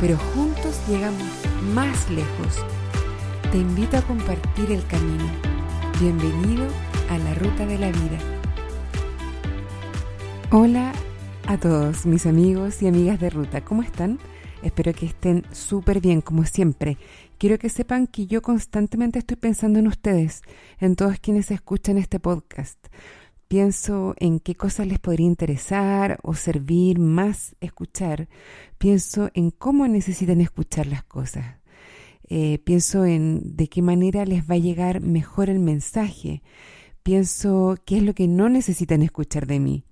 pero juntos llegamos más lejos. Te invito a compartir el camino. Bienvenido a la ruta de la vida. Hola a todos mis amigos y amigas de ruta, ¿cómo están? Espero que estén súper bien, como siempre. Quiero que sepan que yo constantemente estoy pensando en ustedes, en todos quienes escuchan este podcast. Pienso en qué cosas les podría interesar o servir más escuchar. Pienso en cómo necesitan escuchar las cosas. Eh, pienso en de qué manera les va a llegar mejor el mensaje. Pienso qué es lo que no necesitan escuchar de mí.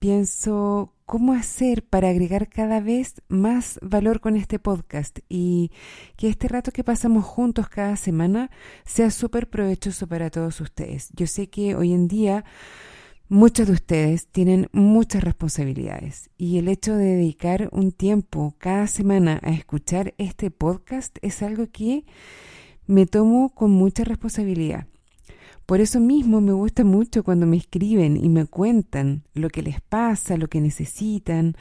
Pienso cómo hacer para agregar cada vez más valor con este podcast y que este rato que pasamos juntos cada semana sea súper provechoso para todos ustedes. Yo sé que hoy en día muchos de ustedes tienen muchas responsabilidades y el hecho de dedicar un tiempo cada semana a escuchar este podcast es algo que me tomo con mucha responsabilidad. Por eso mismo me gusta mucho cuando me escriben y me cuentan lo que les pasa, lo que necesitan,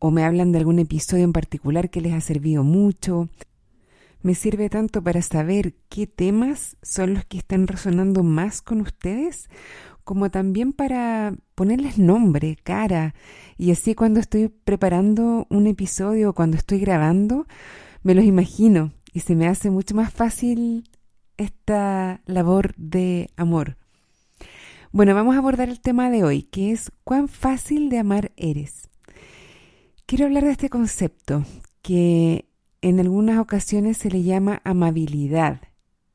o me hablan de algún episodio en particular que les ha servido mucho. Me sirve tanto para saber qué temas son los que están resonando más con ustedes, como también para ponerles nombre, cara, y así cuando estoy preparando un episodio o cuando estoy grabando, me los imagino y se me hace mucho más fácil esta labor de amor. Bueno, vamos a abordar el tema de hoy, que es cuán fácil de amar eres. Quiero hablar de este concepto que en algunas ocasiones se le llama amabilidad,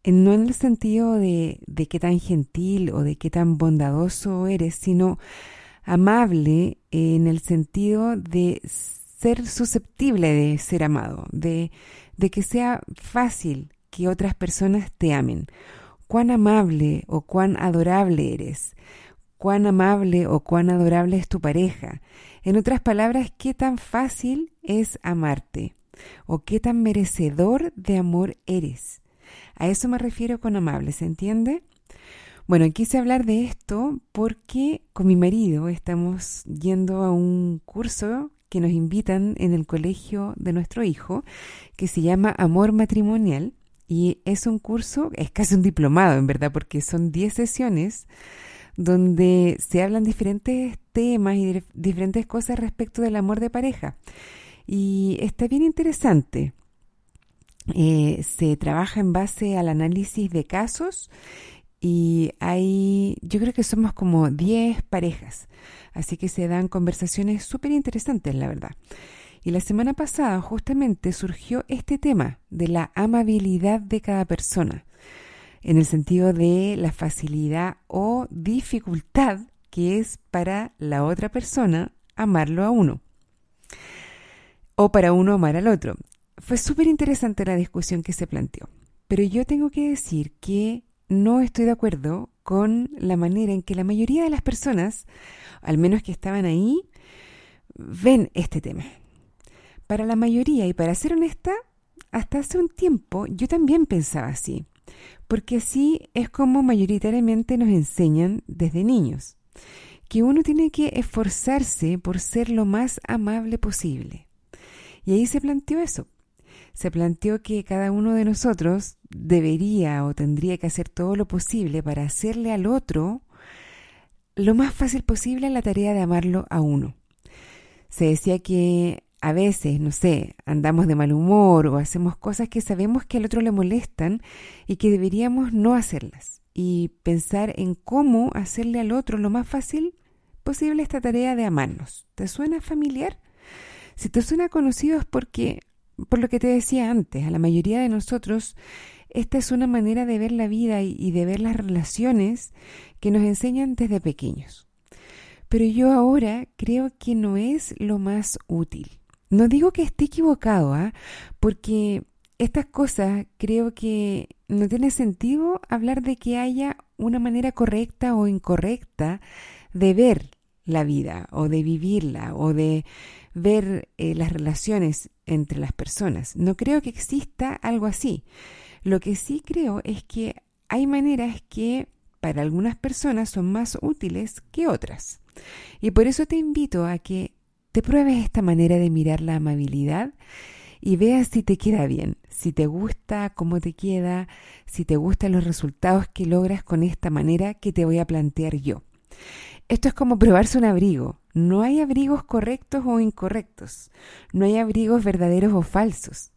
no en el sentido de, de qué tan gentil o de qué tan bondadoso eres, sino amable en el sentido de ser susceptible de ser amado, de, de que sea fácil que otras personas te amen. Cuán amable o cuán adorable eres. Cuán amable o cuán adorable es tu pareja. En otras palabras, qué tan fácil es amarte o qué tan merecedor de amor eres. A eso me refiero con amable, ¿se entiende? Bueno, quise hablar de esto porque con mi marido estamos yendo a un curso que nos invitan en el colegio de nuestro hijo, que se llama Amor Matrimonial. Y es un curso, es casi un diplomado en verdad, porque son 10 sesiones donde se hablan diferentes temas y diferentes cosas respecto del amor de pareja. Y está bien interesante. Eh, se trabaja en base al análisis de casos y hay, yo creo que somos como 10 parejas, así que se dan conversaciones súper interesantes, la verdad. Y la semana pasada justamente surgió este tema de la amabilidad de cada persona, en el sentido de la facilidad o dificultad que es para la otra persona amarlo a uno, o para uno amar al otro. Fue súper interesante la discusión que se planteó, pero yo tengo que decir que no estoy de acuerdo con la manera en que la mayoría de las personas, al menos que estaban ahí, ven este tema. Para la mayoría, y para ser honesta, hasta hace un tiempo yo también pensaba así, porque así es como mayoritariamente nos enseñan desde niños, que uno tiene que esforzarse por ser lo más amable posible. Y ahí se planteó eso. Se planteó que cada uno de nosotros debería o tendría que hacer todo lo posible para hacerle al otro lo más fácil posible la tarea de amarlo a uno. Se decía que a veces, no sé, andamos de mal humor o hacemos cosas que sabemos que al otro le molestan y que deberíamos no hacerlas y pensar en cómo hacerle al otro lo más fácil posible esta tarea de amarnos. ¿Te suena familiar? Si te suena conocido es porque, por lo que te decía antes, a la mayoría de nosotros esta es una manera de ver la vida y de ver las relaciones que nos enseñan desde pequeños. Pero yo ahora creo que no es lo más útil. No digo que esté equivocado, ¿ah? porque estas cosas creo que no tiene sentido hablar de que haya una manera correcta o incorrecta de ver la vida o de vivirla o de ver eh, las relaciones entre las personas. No creo que exista algo así. Lo que sí creo es que hay maneras que para algunas personas son más útiles que otras. Y por eso te invito a que te pruebes esta manera de mirar la amabilidad y veas si te queda bien, si te gusta cómo te queda, si te gustan los resultados que logras con esta manera que te voy a plantear yo. Esto es como probarse un abrigo. No hay abrigos correctos o incorrectos. No hay abrigos verdaderos o falsos.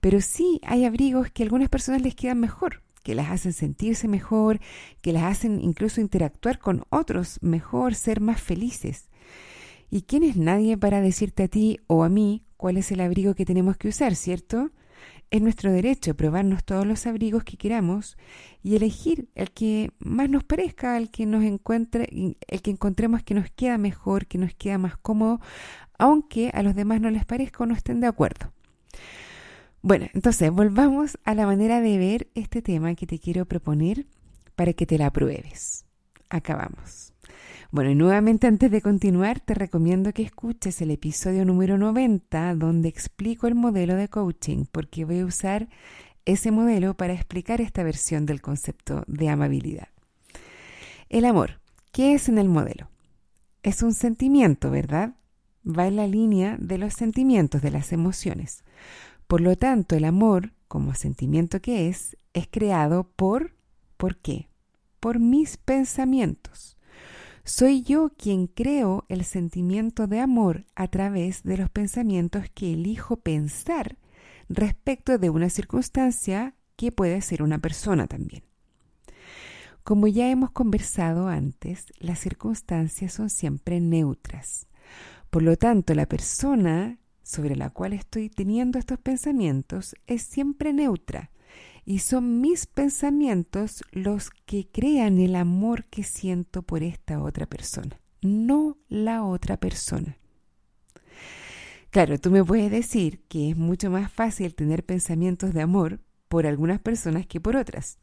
Pero sí hay abrigos que a algunas personas les quedan mejor, que las hacen sentirse mejor, que las hacen incluso interactuar con otros mejor, ser más felices. ¿Y quién es nadie para decirte a ti o a mí cuál es el abrigo que tenemos que usar, cierto? Es nuestro derecho probarnos todos los abrigos que queramos y elegir el que más nos parezca, el que nos encuentre, el que encontremos que nos queda mejor, que nos queda más cómodo, aunque a los demás no les parezca o no estén de acuerdo. Bueno, entonces volvamos a la manera de ver este tema que te quiero proponer para que te la pruebes. Acabamos. Bueno, y nuevamente antes de continuar, te recomiendo que escuches el episodio número 90 donde explico el modelo de coaching, porque voy a usar ese modelo para explicar esta versión del concepto de amabilidad. El amor, ¿qué es en el modelo? Es un sentimiento, ¿verdad? Va en la línea de los sentimientos, de las emociones. Por lo tanto, el amor, como sentimiento que es, es creado por, ¿por qué? Por mis pensamientos. Soy yo quien creo el sentimiento de amor a través de los pensamientos que elijo pensar respecto de una circunstancia que puede ser una persona también. Como ya hemos conversado antes, las circunstancias son siempre neutras. Por lo tanto, la persona sobre la cual estoy teniendo estos pensamientos es siempre neutra y son mis pensamientos los que crean el amor que siento por esta otra persona, no la otra persona. Claro, tú me puedes decir que es mucho más fácil tener pensamientos de amor por algunas personas que por otras.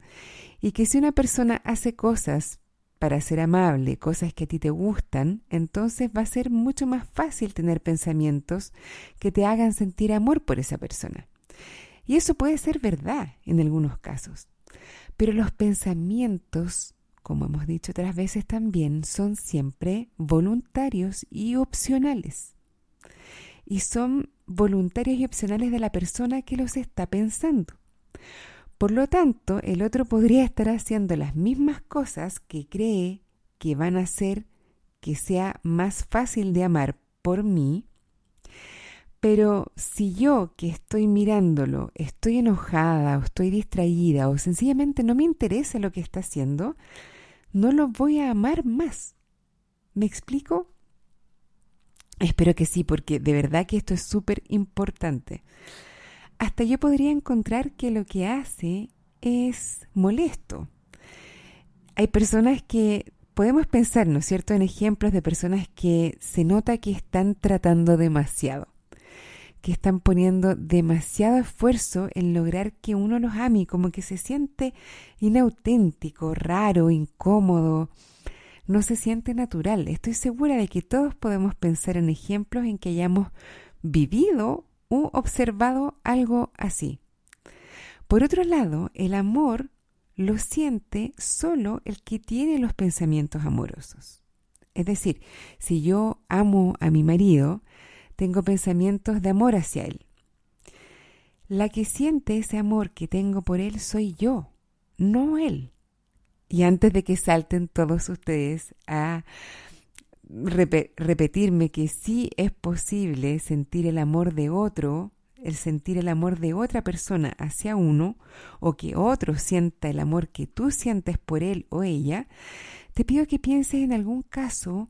Y que si una persona hace cosas para ser amable, cosas que a ti te gustan, entonces va a ser mucho más fácil tener pensamientos que te hagan sentir amor por esa persona. Y eso puede ser verdad en algunos casos. Pero los pensamientos, como hemos dicho otras veces también, son siempre voluntarios y opcionales. Y son voluntarios y opcionales de la persona que los está pensando. Por lo tanto, el otro podría estar haciendo las mismas cosas que cree que van a hacer que sea más fácil de amar por mí pero si yo que estoy mirándolo estoy enojada o estoy distraída o sencillamente no me interesa lo que está haciendo, no lo voy a amar más. ¿Me explico? Espero que sí, porque de verdad que esto es súper importante. Hasta yo podría encontrar que lo que hace es molesto. Hay personas que podemos pensar, ¿no es cierto?, en ejemplos de personas que se nota que están tratando demasiado que están poniendo demasiado esfuerzo en lograr que uno los ame, como que se siente inauténtico, raro, incómodo, no se siente natural. Estoy segura de que todos podemos pensar en ejemplos en que hayamos vivido u observado algo así. Por otro lado, el amor lo siente solo el que tiene los pensamientos amorosos. Es decir, si yo amo a mi marido, tengo pensamientos de amor hacia Él. La que siente ese amor que tengo por Él soy yo, no Él. Y antes de que salten todos ustedes a repetirme que sí es posible sentir el amor de otro, el sentir el amor de otra persona hacia uno, o que otro sienta el amor que tú sientes por él o ella, te pido que pienses en algún caso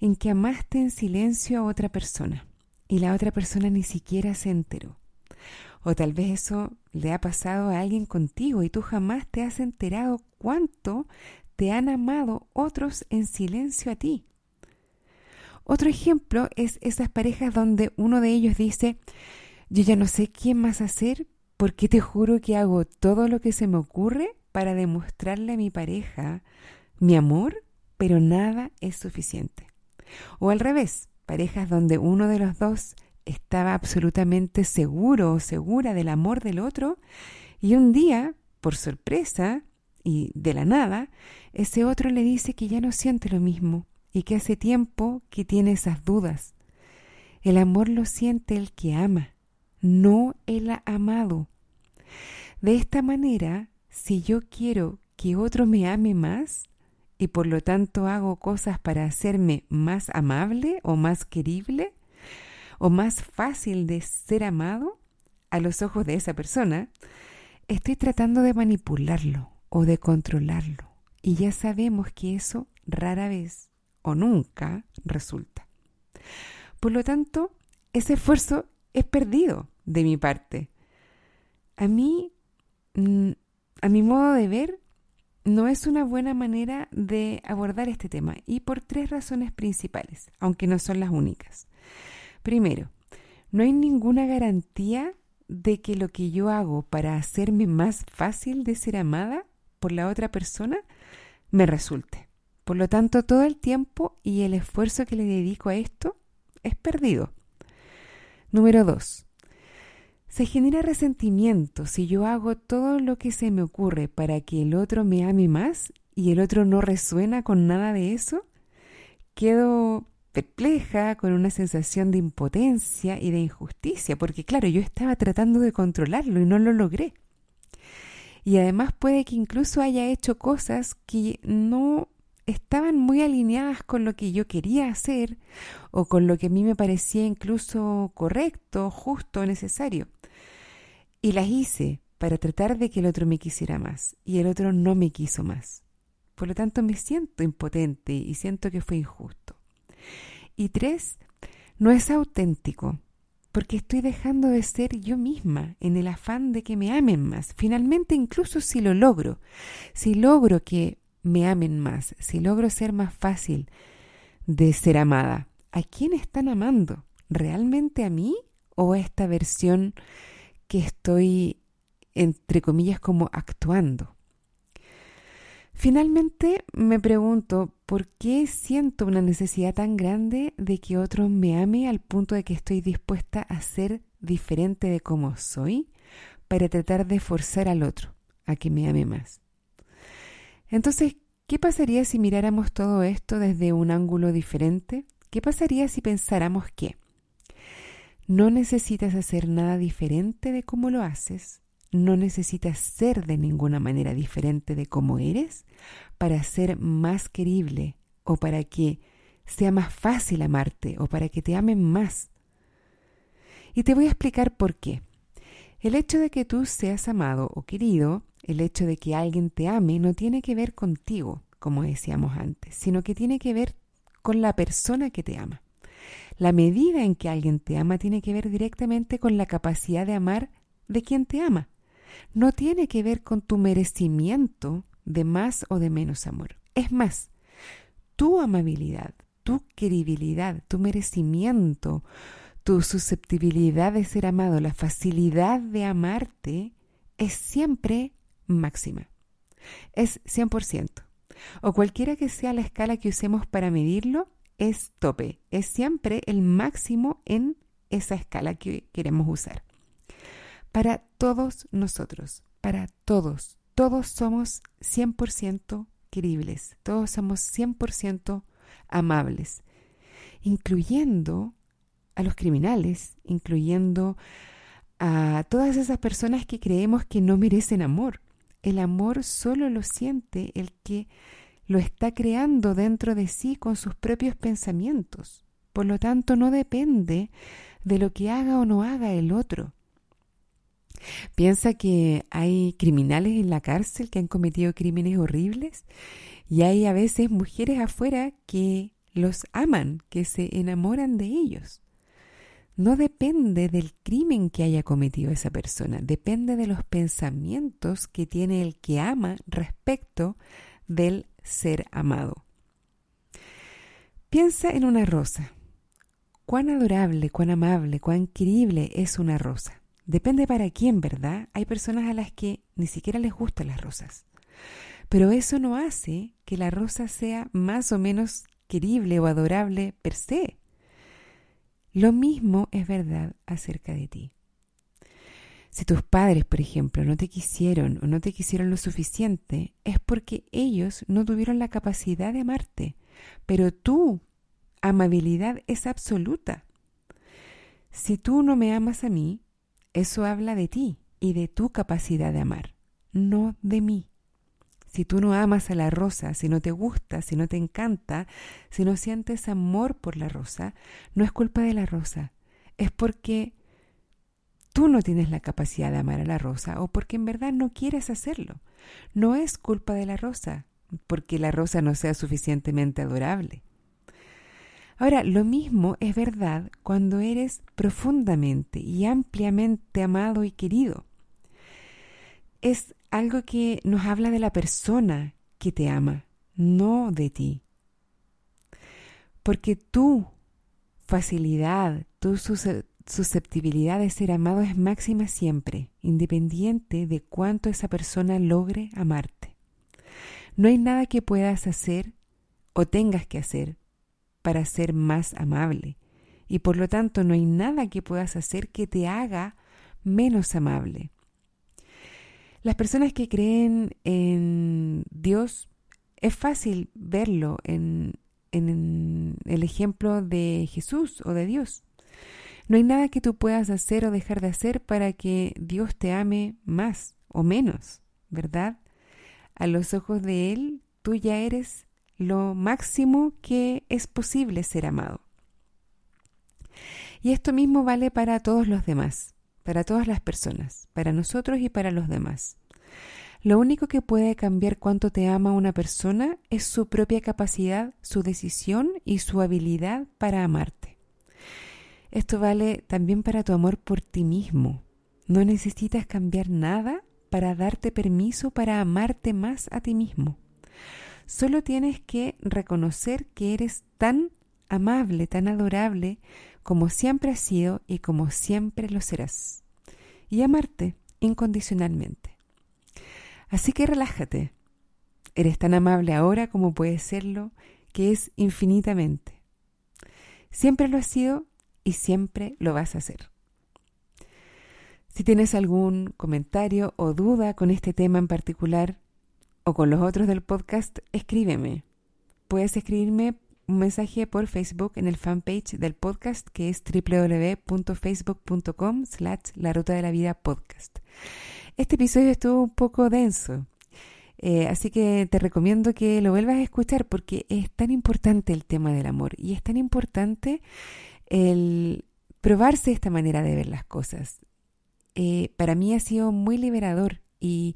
en que amaste en silencio a otra persona y la otra persona ni siquiera se enteró. O tal vez eso le ha pasado a alguien contigo y tú jamás te has enterado cuánto te han amado otros en silencio a ti. Otro ejemplo es esas parejas donde uno de ellos dice, yo ya no sé quién más hacer porque te juro que hago todo lo que se me ocurre para demostrarle a mi pareja mi amor, pero nada es suficiente. O al revés, parejas donde uno de los dos estaba absolutamente seguro o segura del amor del otro y un día, por sorpresa y de la nada, ese otro le dice que ya no siente lo mismo y que hace tiempo que tiene esas dudas. El amor lo siente el que ama, no el amado. De esta manera, si yo quiero que otro me ame más y por lo tanto hago cosas para hacerme más amable o más querible o más fácil de ser amado a los ojos de esa persona, estoy tratando de manipularlo o de controlarlo. Y ya sabemos que eso rara vez o nunca resulta. Por lo tanto, ese esfuerzo es perdido de mi parte. A mí, mm, a mi modo de ver, no es una buena manera de abordar este tema y por tres razones principales, aunque no son las únicas. Primero, no hay ninguna garantía de que lo que yo hago para hacerme más fácil de ser amada por la otra persona me resulte. Por lo tanto, todo el tiempo y el esfuerzo que le dedico a esto es perdido. Número 2. Se genera resentimiento si yo hago todo lo que se me ocurre para que el otro me ame más y el otro no resuena con nada de eso. Quedo perpleja, con una sensación de impotencia y de injusticia, porque claro, yo estaba tratando de controlarlo y no lo logré. Y además puede que incluso haya hecho cosas que no estaban muy alineadas con lo que yo quería hacer o con lo que a mí me parecía incluso correcto, justo, necesario. Y las hice para tratar de que el otro me quisiera más y el otro no me quiso más. Por lo tanto me siento impotente y siento que fue injusto. Y tres, no es auténtico porque estoy dejando de ser yo misma en el afán de que me amen más. Finalmente, incluso si lo logro, si logro que me amen más, si logro ser más fácil de ser amada, ¿a quién están amando? ¿Realmente a mí o a esta versión que estoy, entre comillas, como actuando? Finalmente me pregunto, ¿por qué siento una necesidad tan grande de que otro me ame al punto de que estoy dispuesta a ser diferente de como soy para tratar de forzar al otro a que me ame más? Entonces, ¿qué pasaría si miráramos todo esto desde un ángulo diferente? ¿Qué pasaría si pensáramos que no necesitas hacer nada diferente de cómo lo haces? No necesitas ser de ninguna manera diferente de cómo eres para ser más querible o para que sea más fácil amarte o para que te amen más. Y te voy a explicar por qué. El hecho de que tú seas amado o querido el hecho de que alguien te ame no tiene que ver contigo, como decíamos antes, sino que tiene que ver con la persona que te ama. La medida en que alguien te ama tiene que ver directamente con la capacidad de amar de quien te ama. No tiene que ver con tu merecimiento de más o de menos amor. Es más, tu amabilidad, tu queribilidad, tu merecimiento, tu susceptibilidad de ser amado, la facilidad de amarte, es siempre máxima. Es 100%. O cualquiera que sea la escala que usemos para medirlo, es tope. Es siempre el máximo en esa escala que queremos usar. Para todos nosotros, para todos, todos somos 100% queribles, todos somos 100% amables, incluyendo a los criminales, incluyendo a todas esas personas que creemos que no merecen amor, el amor solo lo siente el que lo está creando dentro de sí con sus propios pensamientos. Por lo tanto, no depende de lo que haga o no haga el otro. Piensa que hay criminales en la cárcel que han cometido crímenes horribles y hay a veces mujeres afuera que los aman, que se enamoran de ellos no depende del crimen que haya cometido esa persona, depende de los pensamientos que tiene el que ama respecto del ser amado. Piensa en una rosa. Cuán adorable, cuán amable, cuán querible es una rosa. Depende para quién, ¿verdad? Hay personas a las que ni siquiera les gustan las rosas. Pero eso no hace que la rosa sea más o menos querible o adorable per se. Lo mismo es verdad acerca de ti. Si tus padres, por ejemplo, no te quisieron o no te quisieron lo suficiente, es porque ellos no tuvieron la capacidad de amarte. Pero tu amabilidad es absoluta. Si tú no me amas a mí, eso habla de ti y de tu capacidad de amar, no de mí. Si tú no amas a la rosa, si no te gusta, si no te encanta, si no sientes amor por la rosa, no es culpa de la rosa, es porque tú no tienes la capacidad de amar a la rosa o porque en verdad no quieres hacerlo. No es culpa de la rosa, porque la rosa no sea suficientemente adorable. Ahora, lo mismo es verdad cuando eres profundamente y ampliamente amado y querido. Es algo que nos habla de la persona que te ama, no de ti. Porque tu facilidad, tu susceptibilidad de ser amado es máxima siempre, independiente de cuánto esa persona logre amarte. No hay nada que puedas hacer o tengas que hacer para ser más amable, y por lo tanto no hay nada que puedas hacer que te haga menos amable. Las personas que creen en Dios, es fácil verlo en, el ejemplo de Jesús o de Dios. No hay nada que tú puedas hacer o dejar de hacer para que Dios te ame más o menos, ¿verdad? A los ojos de Él, tú ya eres lo máximo que es posible ser amado. Y esto mismo vale para todos los demás para todas las personas, para nosotros y para los demás. Lo único que puede cambiar cuánto te ama una persona es su propia capacidad, su decisión y su habilidad para amarte. Esto vale también para tu amor por ti mismo. No necesitas cambiar nada para darte permiso para amarte más a ti mismo. Solo tienes que reconocer que eres tan amable, tan adorable como siempre has sido y como siempre lo serás. Y amarte incondicionalmente. Así que relájate. Eres tan amable ahora como puedes serlo, que es infinitamente. Siempre lo has sido y siempre lo vas a hacer. Si tienes algún comentario o duda con este tema en particular o con los otros del podcast, escríbeme. Puedes escribirme un mensaje por Facebook en el fanpage del podcast que es www.facebook.com slash la ruta de la vida podcast. Este episodio estuvo un poco denso, eh, así que te recomiendo que lo vuelvas a escuchar porque es tan importante el tema del amor y es tan importante el probarse esta manera de ver las cosas. Eh, para mí ha sido muy liberador y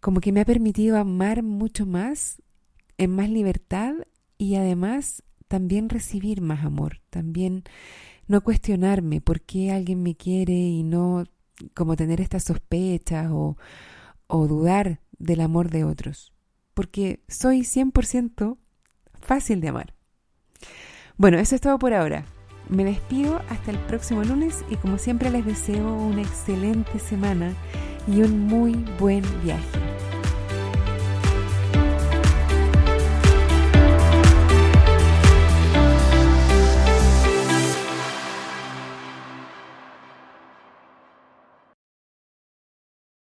como que me ha permitido amar mucho más, en más libertad y además también recibir más amor, también no cuestionarme por qué alguien me quiere y no como tener estas sospechas o, o dudar del amor de otros, porque soy 100% fácil de amar. Bueno, eso es todo por ahora. Me despido hasta el próximo lunes y como siempre les deseo una excelente semana y un muy buen viaje.